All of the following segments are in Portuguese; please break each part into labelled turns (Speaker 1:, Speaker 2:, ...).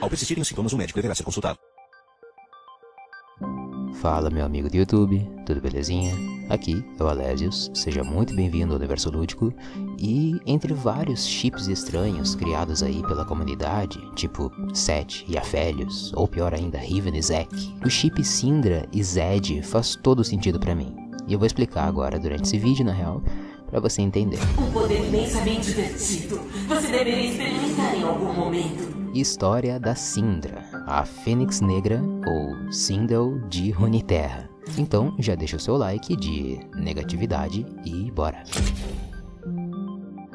Speaker 1: Ao persistirem os sintomas, o médico deverá ser consultado.
Speaker 2: Fala meu amigo do YouTube, tudo belezinha? Aqui é o Alésios, seja muito bem-vindo ao Universo Lúdico e entre vários chips estranhos criados aí pela comunidade, tipo Set e Aphelios, ou pior ainda, Riven e Zack, o chip Syndra e Zed faz todo sentido para mim. E eu vou explicar agora durante esse vídeo, na real, para você entender.
Speaker 3: Um poder imensamente divertido. Você deveria experimentar em algum momento.
Speaker 2: História da Syndra, a Fênix Negra ou Sindel de Runeterra. Então já deixa o seu like de negatividade e bora.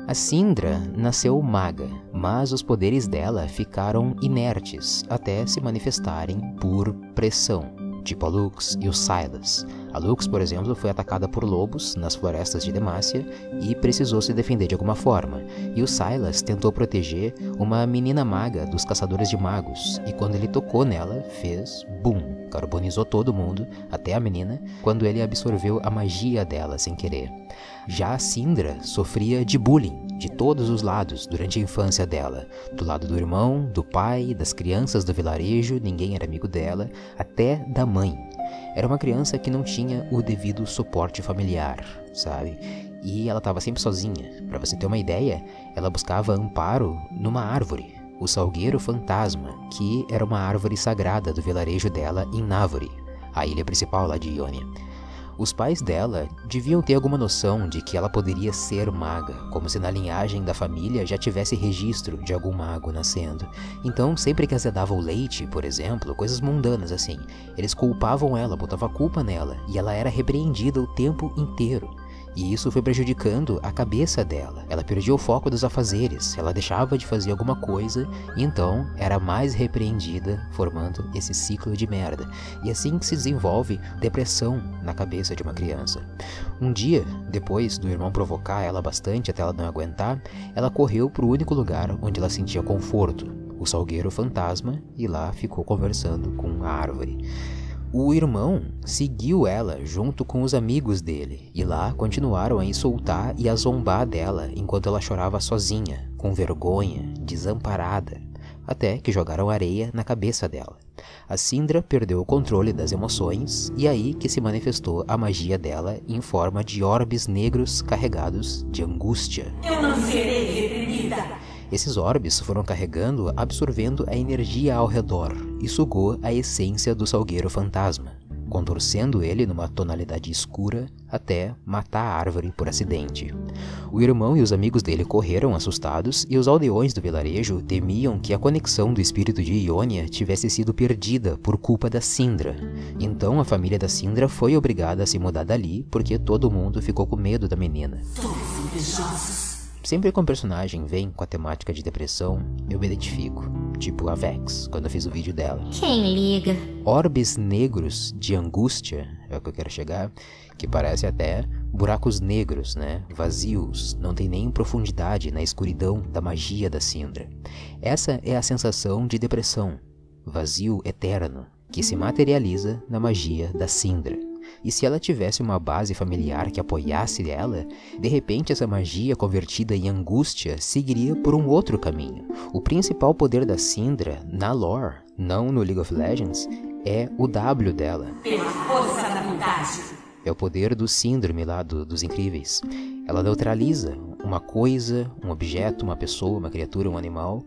Speaker 2: A Syndra nasceu maga, mas os poderes dela ficaram inertes até se manifestarem por pressão, tipo a Lux e o Silas. A Lux, por exemplo, foi atacada por lobos nas florestas de Demacia e precisou se defender de alguma forma. E o Silas tentou proteger uma menina maga dos caçadores de magos, e quando ele tocou nela, fez boom, carbonizou todo mundo, até a menina, quando ele absorveu a magia dela sem querer. Já a Syndra sofria de bullying de todos os lados durante a infância dela, do lado do irmão, do pai, das crianças do vilarejo, ninguém era amigo dela, até da mãe. Era uma criança que não tinha o devido suporte familiar, sabe? E ela estava sempre sozinha. Para você ter uma ideia, ela buscava amparo numa árvore, o Salgueiro Fantasma, que era uma árvore sagrada do vilarejo dela em Návore, a ilha principal lá de Ionia. Os pais dela deviam ter alguma noção de que ela poderia ser maga, como se na linhagem da família já tivesse registro de algum mago nascendo. Então, sempre que azedava o leite, por exemplo, coisas mundanas assim, eles culpavam ela, botavam a culpa nela, e ela era repreendida o tempo inteiro. E isso foi prejudicando a cabeça dela. Ela perdia o foco dos afazeres, ela deixava de fazer alguma coisa e então era mais repreendida, formando esse ciclo de merda. E assim que se desenvolve depressão na cabeça de uma criança. Um dia, depois do irmão provocar ela bastante até ela não aguentar, ela correu para o único lugar onde ela sentia conforto, o salgueiro fantasma, e lá ficou conversando com a árvore. O irmão seguiu ela junto com os amigos dele e lá continuaram a insultar e a zombar dela enquanto ela chorava sozinha, com vergonha, desamparada, até que jogaram areia na cabeça dela. A Sindra perdeu o controle das emoções e aí que se manifestou a magia dela em forma de orbes negros carregados de angústia.
Speaker 3: Eu não serei reprimida.
Speaker 2: Esses orbes foram carregando, absorvendo a energia ao redor e sugou a essência do salgueiro fantasma, contorcendo ele numa tonalidade escura até matar a árvore por acidente. O irmão e os amigos dele correram assustados e os aldeões do vilarejo temiam que a conexão do espírito de Ionia tivesse sido perdida por culpa da Sindra. Então a família da Sindra foi obrigada a se mudar dali porque todo mundo ficou com medo da menina.
Speaker 3: Todos.
Speaker 2: Sempre que um personagem vem com a temática de depressão, eu me identifico. Tipo a Vex, quando eu fiz o vídeo dela.
Speaker 4: Quem liga?
Speaker 2: Orbes negros de angústia, é o que eu quero chegar, que parece até buracos negros, né? Vazios, não tem nem profundidade na escuridão da magia da Sindra. Essa é a sensação de depressão, vazio eterno, que se materializa na magia da Sindra. E se ela tivesse uma base familiar que apoiasse ela, de repente essa magia convertida em angústia seguiria por um outro caminho. O principal poder da Syndra, na lore, não no League of Legends, é o W dela.
Speaker 3: Pela força da vontade.
Speaker 2: É o poder do síndrome lá do, dos incríveis. Ela neutraliza uma coisa, um objeto, uma pessoa, uma criatura, um animal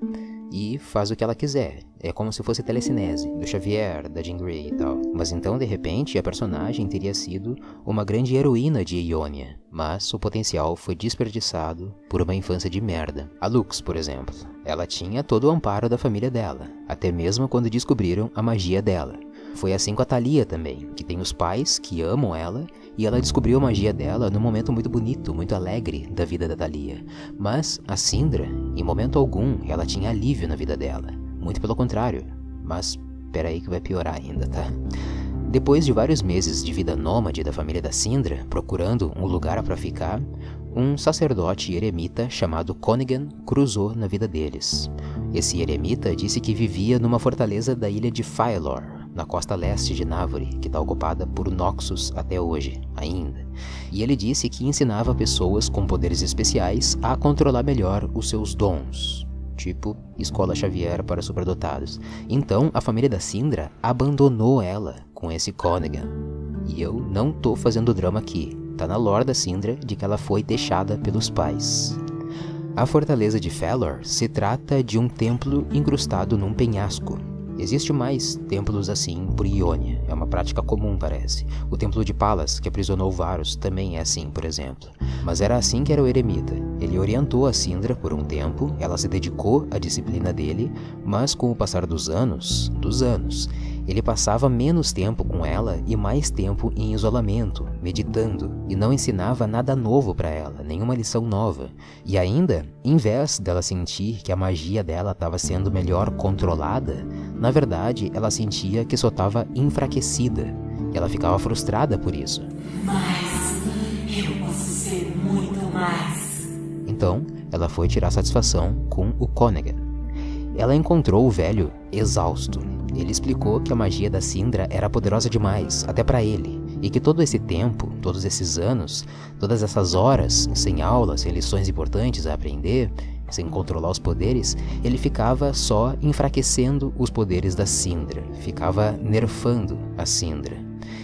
Speaker 2: e faz o que ela quiser. É como se fosse telecinese, do Xavier, da Jean Grey e tal. Mas então, de repente, a personagem teria sido uma grande heroína de Ionia, mas o potencial foi desperdiçado por uma infância de merda. A Lux, por exemplo, ela tinha todo o amparo da família dela, até mesmo quando descobriram a magia dela. Foi assim com a Thalia também, que tem os pais que amam ela e ela descobriu a magia dela num momento muito bonito, muito alegre da vida da Thalia. Mas a Sindra, em momento algum, ela tinha alívio na vida dela. Muito pelo contrário. Mas peraí que vai piorar ainda, tá? Depois de vários meses de vida nômade da família da Sindra, procurando um lugar para ficar, um sacerdote eremita chamado Conigan cruzou na vida deles. Esse eremita disse que vivia numa fortaleza da ilha de Phylor, na costa leste de Návore, que está ocupada por Noxus até hoje, ainda. E ele disse que ensinava pessoas com poderes especiais a controlar melhor os seus dons. tipo escola Xavier para superdotados. Então a família da Sindra abandonou ela com esse Conegan. E eu não tô fazendo drama aqui, tá na lore da Sindra de que ela foi deixada pelos pais. A fortaleza de Felor se trata de um templo incrustado num penhasco, Existe mais templos assim por Iônia, é uma prática comum, parece. O templo de Palas, que aprisionou Varus, também é assim, por exemplo. Mas era assim que era o eremita. Ele orientou a Sindra por um tempo, ela se dedicou à disciplina dele, mas com o passar dos anos, dos anos, ele passava menos tempo com ela e mais tempo em isolamento, meditando, e não ensinava nada novo para ela, nenhuma lição nova. E ainda, em vez dela sentir que a magia dela estava sendo melhor controlada, na verdade ela sentia que só estava enfraquecida. E ela ficava frustrada por isso.
Speaker 3: Mas eu posso ser muito mais.
Speaker 2: Então, ela foi tirar satisfação com o Conegan. Ela encontrou o velho exausto, ele explicou que a magia da Sindra era poderosa demais, até para ele, e que todo esse tempo, todos esses anos, todas essas horas, sem aulas, sem lições importantes a aprender, sem controlar os poderes, ele ficava só enfraquecendo os poderes da Sindra, ficava nerfando a Sindra.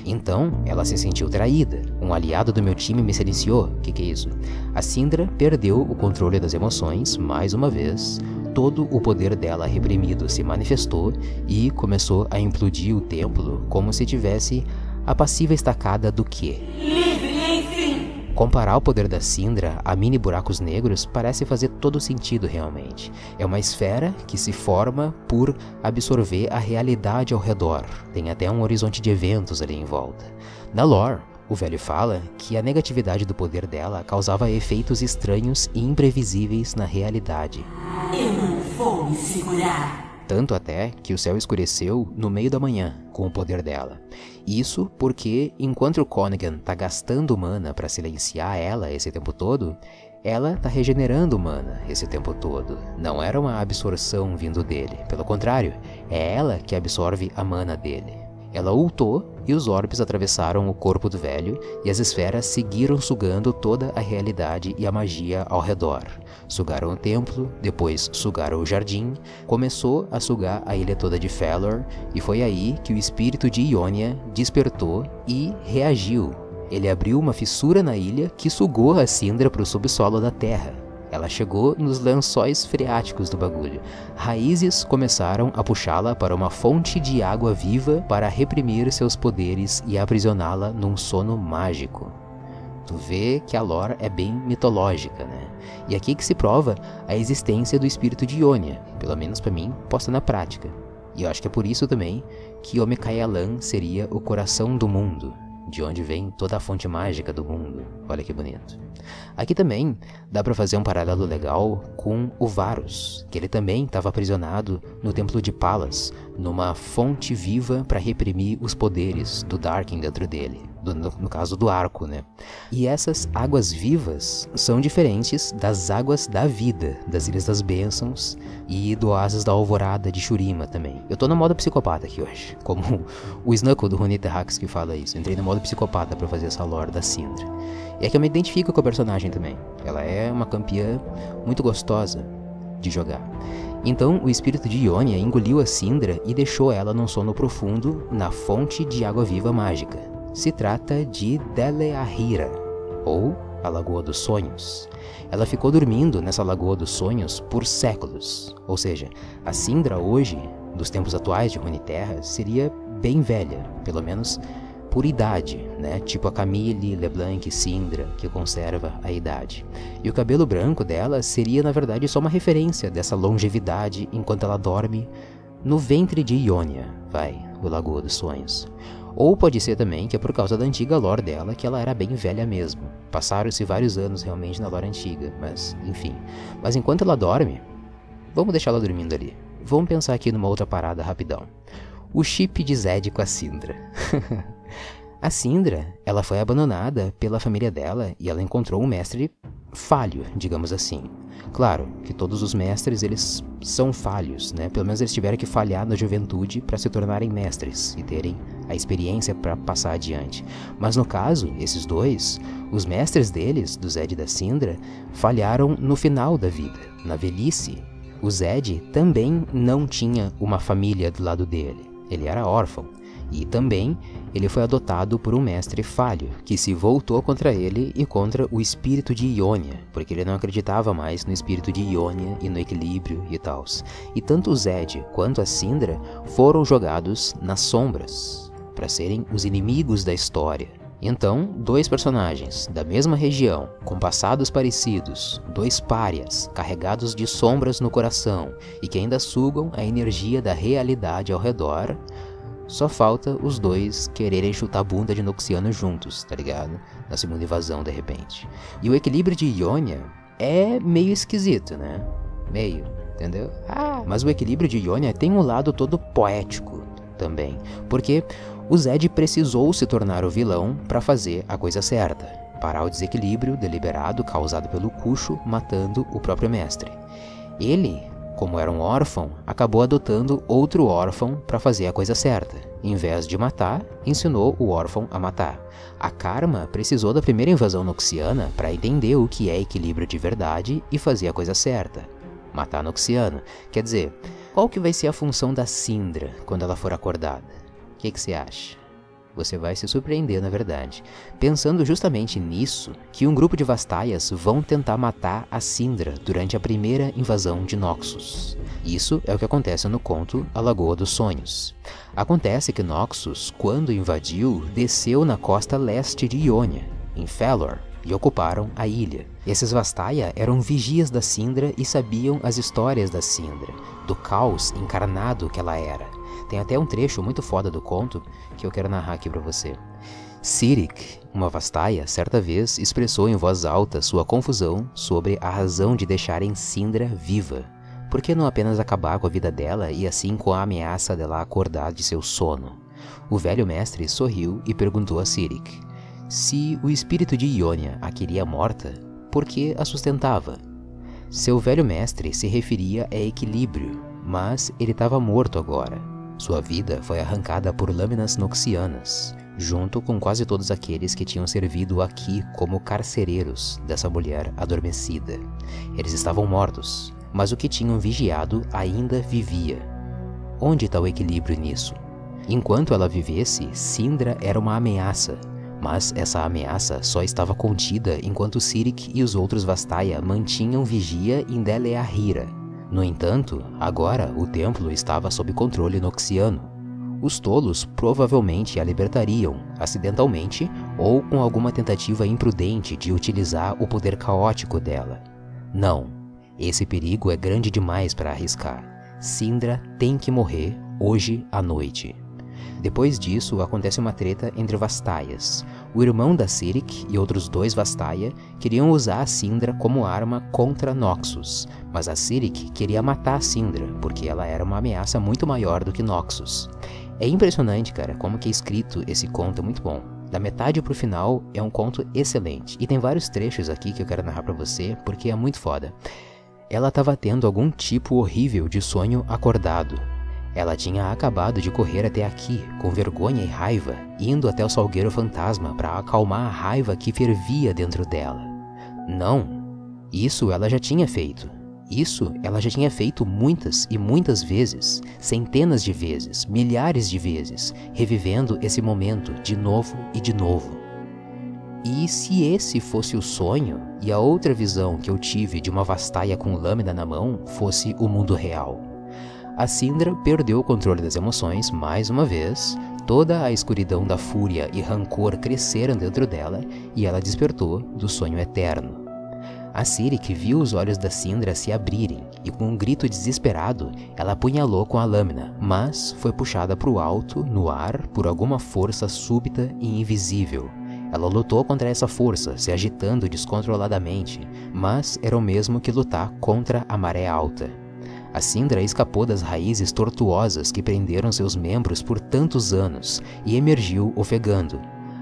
Speaker 2: Então, ela se sentiu traída. Um aliado do meu time me silenciou. Que, que é isso? A Sindra perdeu o controle das emoções, mais uma vez, todo o poder dela reprimido se manifestou e começou a implodir o templo como se tivesse a passiva estacada do que? Comparar o poder da Sindra a mini buracos negros parece fazer todo sentido realmente. É uma esfera que se forma por absorver a realidade ao redor. Tem até um horizonte de eventos ali em volta. Na lore, o velho fala que a negatividade do poder dela causava efeitos estranhos e imprevisíveis na realidade.
Speaker 3: Eu não vou me segurar.
Speaker 2: Tanto até que o céu escureceu no meio da manhã com o poder dela. Isso porque, enquanto o Conegan tá gastando mana para silenciar ela esse tempo todo, ela tá regenerando mana esse tempo todo. Não era uma absorção vindo dele, pelo contrário, é ela que absorve a mana dele. Ela ultou e os orbes atravessaram o corpo do velho e as esferas seguiram sugando toda a realidade e a magia ao redor. Sugaram o templo, depois sugaram o jardim, começou a sugar a ilha toda de Felor e foi aí que o espírito de Ionia despertou e reagiu. Ele abriu uma fissura na ilha que sugou a Sindra para o subsolo da terra. Ela chegou nos lençóis freáticos do bagulho. Raízes começaram a puxá-la para uma fonte de água viva para reprimir seus poderes e aprisioná-la num sono mágico. Tu vê que a lore é bem mitológica, né? E aqui que se prova a existência do espírito de Ionia, pelo menos para mim, posta na prática. E eu acho que é por isso também que Omekayalan seria o coração do mundo, de onde vem toda a fonte mágica do mundo. Olha que bonito. Aqui também dá para fazer um paralelo legal com o Varus, que ele também estava aprisionado no templo de Palas, numa fonte viva para reprimir os poderes do Darkin dentro dele, do, no, no, caso do arco, né? E essas águas vivas são diferentes das águas da vida, das Ilhas das Bênçãos e do Oásis da Alvorada de Shurima também. Eu tô no modo psicopata aqui hoje, como o Snuckle do Rune Terrax que fala isso. entrei no modo psicopata para fazer essa lore da Sindra. E é que eu me identifico com a personagem também. Ela é uma campeã muito gostosa de jogar. Então o espírito de Ionia engoliu a Sindra e deixou ela num sono profundo na fonte de água viva mágica. Se trata de Deleahira, ou a Lagoa dos Sonhos. Ela ficou dormindo nessa Lagoa dos Sonhos por séculos. Ou seja, a Sindra hoje, dos tempos atuais de Runeterra, seria bem velha, pelo menos por idade, né? Tipo a Camille, LeBlanc, Sindra, que conserva a idade. E o cabelo branco dela seria, na verdade, só uma referência dessa longevidade enquanto ela dorme no ventre de Ionia, vai, o Lagoa dos Sonhos. Ou pode ser também que é por causa da antiga lore dela que ela era bem velha mesmo. Passaram-se vários anos realmente na lore antiga, mas enfim. Mas enquanto ela dorme, vamos deixar ela dormindo ali. Vamos pensar aqui numa outra parada rapidão. O chip de Zed com a Sindra. A Sindra, ela foi abandonada pela família dela e ela encontrou um mestre falho, digamos assim. Claro que todos os mestres eles são falhos, né? Pelo menos eles tiveram que falhar na juventude para se tornarem mestres e terem a experiência para passar adiante. Mas no caso, esses dois, os mestres deles, do Zed e da Sindra, falharam no final da vida, na velhice. o Zed também não tinha uma família do lado dele. Ele era órfão. E também ele foi adotado por um mestre falho, que se voltou contra ele e contra o espírito de Ionia, porque ele não acreditava mais no espírito de Ionia e no equilíbrio e tal. E tanto o Zed quanto a Sindra foram jogados nas sombras, para serem os inimigos da história. Então, dois personagens da mesma região, com passados parecidos, dois párias, carregados de sombras no coração e que ainda sugam a energia da realidade ao redor, só falta os dois quererem chutar a bunda de Noxiano juntos, tá ligado? Na segunda invasão, de repente. E o equilíbrio de Ionia é meio esquisito, né? Meio, entendeu? Ah, mas o equilíbrio de Ionia tem um lado todo poético também, porque o Zed precisou se tornar o vilão para fazer a coisa certa, parar o desequilíbrio deliberado causado pelo Cuxo matando o próprio mestre. Ele como era um órfão, acabou adotando outro órfão para fazer a coisa certa. Em vez de matar, ensinou o órfão a matar. A Karma precisou da primeira invasão noxiana para entender o que é equilíbrio de verdade e fazer a coisa certa. Matar Noxiano. Quer dizer, qual que vai ser a função da Sindra quando ela for acordada? O que, que você acha? Você vai se surpreender, na verdade, pensando justamente nisso que um grupo de Vastaias vão tentar matar a Sindra durante a primeira invasão de Noxus. Isso é o que acontece no conto A Lagoa dos Sonhos. Acontece que Noxus, quando invadiu, desceu na costa leste de Ionia, em Felor, e ocuparam a ilha. Esses Vastaia eram vigias da Sindra e sabiam as histórias da Sindra, do caos encarnado que ela era. Tem até um trecho muito foda do conto que eu quero narrar aqui para você. Sirik, uma vastaia, certa vez expressou em voz alta sua confusão sobre a razão de deixarem Sindra viva. Por que não apenas acabar com a vida dela e assim com a ameaça dela acordar de seu sono? O velho mestre sorriu e perguntou a Sirik: Se o espírito de Ionia a queria morta, por que a sustentava? Seu velho mestre se referia a equilíbrio, mas ele estava morto agora. Sua vida foi arrancada por lâminas noxianas, junto com quase todos aqueles que tinham servido aqui como carcereiros dessa mulher adormecida. Eles estavam mortos, mas o que tinham vigiado ainda vivia. Onde está o equilíbrio nisso? Enquanto ela vivesse, Sindra era uma ameaça, mas essa ameaça só estava contida enquanto Sirik e os outros Vastaya mantinham vigia em Deleahira, no entanto, agora o templo estava sob controle noxiano. Os tolos provavelmente a libertariam, acidentalmente ou com alguma tentativa imprudente de utilizar o poder caótico dela. Não, esse perigo é grande demais para arriscar. Sindra tem que morrer hoje à noite. Depois disso, acontece uma treta entre Vastaias. O irmão da Sirik e outros dois Vastaia queriam usar a Sindra como arma contra Noxus, mas a Sirik queria matar a Sindra, porque ela era uma ameaça muito maior do que Noxus. É impressionante, cara, como que é escrito esse conto, é muito bom. Da metade pro final é um conto excelente. E tem vários trechos aqui que eu quero narrar para você, porque é muito foda. Ela estava tendo algum tipo horrível de sonho acordado, ela tinha acabado de correr até aqui, com vergonha e raiva, indo até o salgueiro fantasma para acalmar a raiva que fervia dentro dela. Não, isso ela já tinha feito. Isso ela já tinha feito muitas e muitas vezes, centenas de vezes, milhares de vezes, revivendo esse momento de novo e de novo. E se esse fosse o sonho e a outra visão que eu tive de uma vastaia com lâmina na mão fosse o mundo real? A Sindra perdeu o controle das emoções mais uma vez, toda a escuridão da fúria e rancor cresceram dentro dela e ela despertou do sonho eterno. A Sirik viu os olhos da Sindra se abrirem e, com um grito desesperado, ela apunhalou com a lâmina, mas foi puxada para o alto, no ar, por alguma força súbita e invisível. Ela lutou contra essa força, se agitando descontroladamente, mas era o mesmo que lutar contra a maré alta. A Sindra escapou das raízes tortuosas que prenderam seus membros por tantos anos e emergiu ofegando.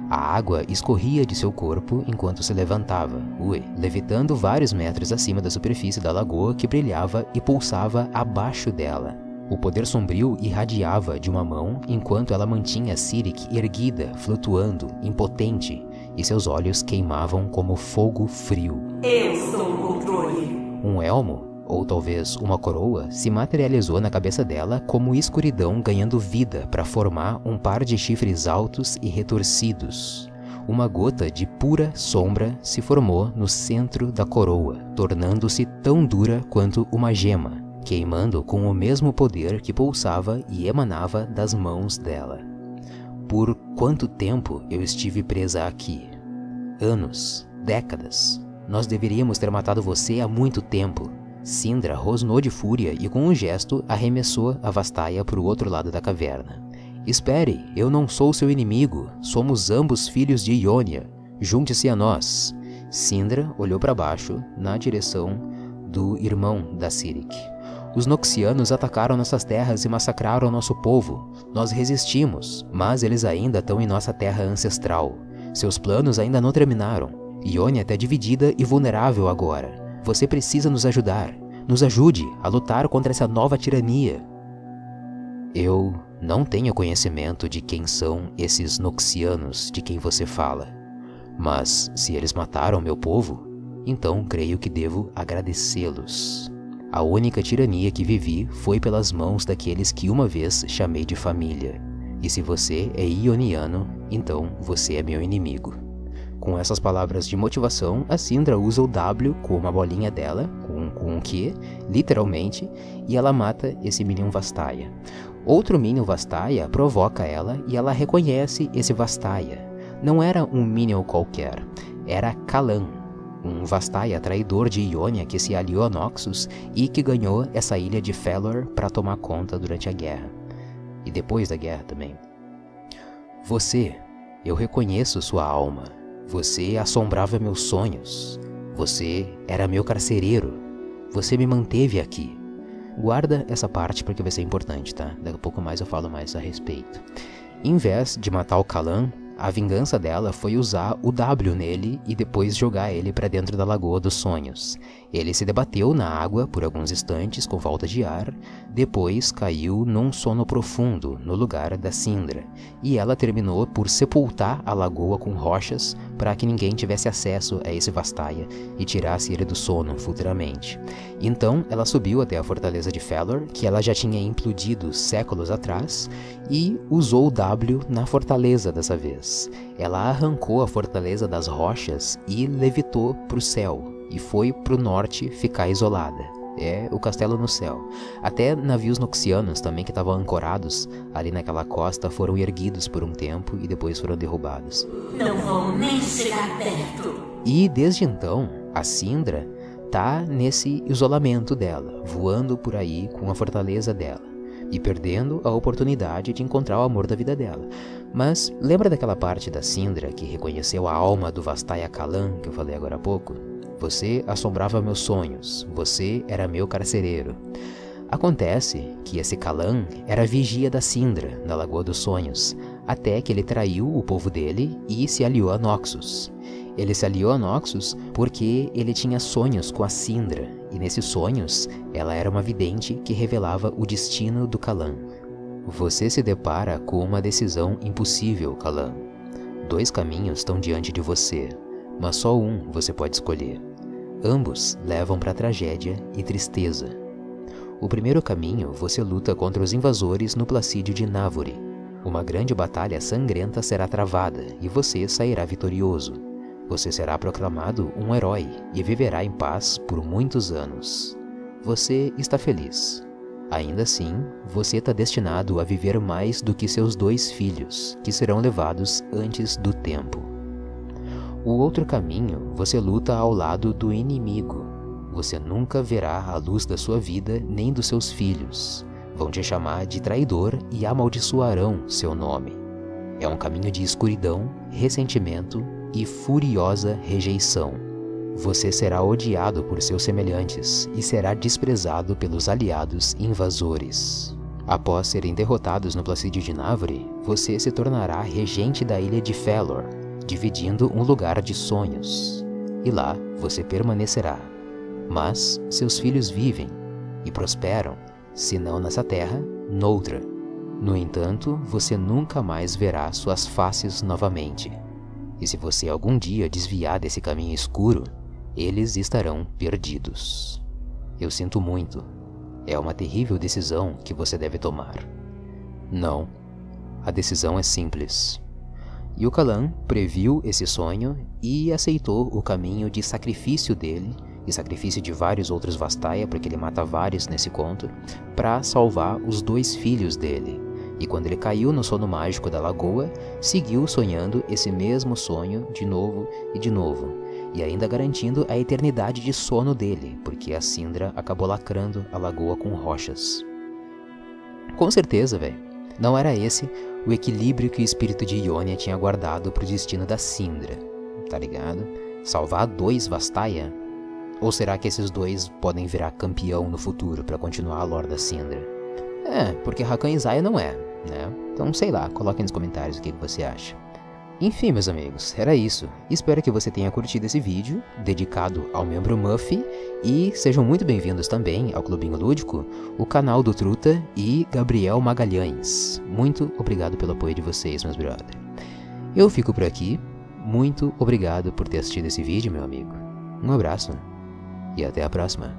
Speaker 2: A água escorria de seu corpo enquanto se levantava, ui, levitando vários metros acima da superfície da lagoa que brilhava e pulsava abaixo dela. O poder sombrio irradiava de uma mão enquanto ela mantinha Sirik erguida, flutuando, impotente, e seus olhos queimavam como fogo frio.
Speaker 3: Eu sou o controle.
Speaker 2: Um elmo ou talvez uma coroa, se materializou na cabeça dela como escuridão ganhando vida para formar um par de chifres altos e retorcidos. Uma gota de pura sombra se formou no centro da coroa, tornando-se tão dura quanto uma gema, queimando com o mesmo poder que pulsava e emanava das mãos dela. Por quanto tempo eu estive presa aqui? Anos, décadas. Nós deveríamos ter matado você há muito tempo. Sindra rosnou de fúria e com um gesto arremessou a Vastaia para o outro lado da caverna. Espere, eu não sou seu inimigo. Somos ambos filhos de Ionia. Junte-se a nós. Sindra olhou para baixo, na direção do irmão da Sirik. Os Noxianos atacaram nossas terras e massacraram nosso povo. Nós resistimos, mas eles ainda estão em nossa terra ancestral. Seus planos ainda não terminaram. Ionia está dividida e vulnerável agora. Você precisa nos ajudar. Nos ajude a lutar contra essa nova tirania. Eu não tenho conhecimento de quem são esses Noxianos de quem você fala. Mas se eles mataram meu povo, então creio que devo agradecê-los. A única tirania que vivi foi pelas mãos daqueles que uma vez chamei de família. E se você é ioniano, então você é meu inimigo. Com essas palavras de motivação, a Sindra usa o W com uma bolinha dela, com, com um Q, literalmente, e ela mata esse Minion Vastaia. Outro Minion Vastaia provoca ela e ela reconhece esse Vastaia. Não era um Minion qualquer, era Kalan, um Vastaia traidor de Ionia que se aliou a Noxus e que ganhou essa ilha de Felor para tomar conta durante a guerra. E depois da guerra também. Você, eu reconheço sua alma. Você assombrava meus sonhos. Você era meu carcereiro. Você me manteve aqui. Guarda essa parte porque vai ser importante, tá? Daqui a pouco mais eu falo mais a respeito. Em vez de matar o Kalan, a vingança dela foi usar o W nele e depois jogar ele para dentro da Lagoa dos Sonhos. Ele se debateu na água por alguns instantes com falta de ar, depois caiu num sono profundo no lugar da Sindra, e ela terminou por sepultar a lagoa com rochas para que ninguém tivesse acesso a esse Vastaia e tirasse ele do sono futuramente. Então ela subiu até a fortaleza de Felor, que ela já tinha implodido séculos atrás, e usou o W na fortaleza dessa vez. Ela arrancou a fortaleza das rochas e levitou para o céu, e foi para o norte ficar isolada. É o castelo no céu. Até navios noxianos também que estavam ancorados ali naquela costa foram erguidos por um tempo e depois foram derrubados.
Speaker 3: Não vão nem chegar perto.
Speaker 2: E desde então, a Sindra tá nesse isolamento dela, voando por aí com a fortaleza dela e perdendo a oportunidade de encontrar o amor da vida dela. Mas lembra daquela parte da Sindra que reconheceu a alma do Vastaya Kalan que eu falei agora há pouco? Você assombrava meus sonhos, você era meu carcereiro. Acontece que esse Kalan era vigia da Sindra, na Lagoa dos Sonhos, até que ele traiu o povo dele e se aliou a Noxus. Ele se aliou a Noxus porque ele tinha sonhos com a Sindra, e nesses sonhos ela era uma vidente que revelava o destino do Kalan. Você se depara com uma decisão impossível, Kalan. Dois caminhos estão diante de você, mas só um você pode escolher. Ambos levam para tragédia e tristeza. O primeiro caminho você luta contra os invasores no Placídio de Návore. Uma grande batalha sangrenta será travada e você sairá vitorioso. Você será proclamado um herói e viverá em paz por muitos anos. Você está feliz. Ainda assim, você está destinado a viver mais do que seus dois filhos, que serão levados antes do tempo. O outro caminho você luta ao lado do inimigo. Você nunca verá a luz da sua vida nem dos seus filhos. Vão te chamar de traidor e amaldiçoarão seu nome. É um caminho de escuridão, ressentimento e furiosa rejeição. Você será odiado por seus semelhantes e será desprezado pelos aliados invasores. Após serem derrotados no Placídio de Návore, você se tornará regente da ilha de Felor, dividindo um lugar de sonhos, e lá você permanecerá. Mas seus filhos vivem e prosperam, se não nessa terra, noutra. No entanto, você nunca mais verá suas faces novamente. E se você algum dia desviar desse caminho escuro, eles estarão perdidos. Eu sinto muito. É uma terrível decisão que você deve tomar. Não. A decisão é simples. Yukalan previu esse sonho e aceitou o caminho de sacrifício dele e sacrifício de vários outros Vastaya, porque ele mata vários nesse conto, para salvar os dois filhos dele. E quando ele caiu no sono mágico da lagoa, seguiu sonhando esse mesmo sonho de novo e de novo, e ainda garantindo a eternidade de sono dele, porque a Sindra acabou lacrando a lagoa com rochas. Com certeza, velho. Não era esse o equilíbrio que o espírito de Ionia tinha guardado para o destino da Sindra, tá ligado? Salvar dois Vastaya? Ou será que esses dois podem virar campeão no futuro para continuar a lore da Sindra? É, porque Rakan Isaiah não é, né? Então sei lá, coloque nos comentários o que você acha. Enfim, meus amigos, era isso. Espero que você tenha curtido esse vídeo, dedicado ao membro Muffy, e sejam muito bem-vindos também ao Clubinho Lúdico, o canal do Truta e Gabriel Magalhães. Muito obrigado pelo apoio de vocês, meus brother. Eu fico por aqui, muito obrigado por ter assistido esse vídeo, meu amigo. Um abraço e até a próxima.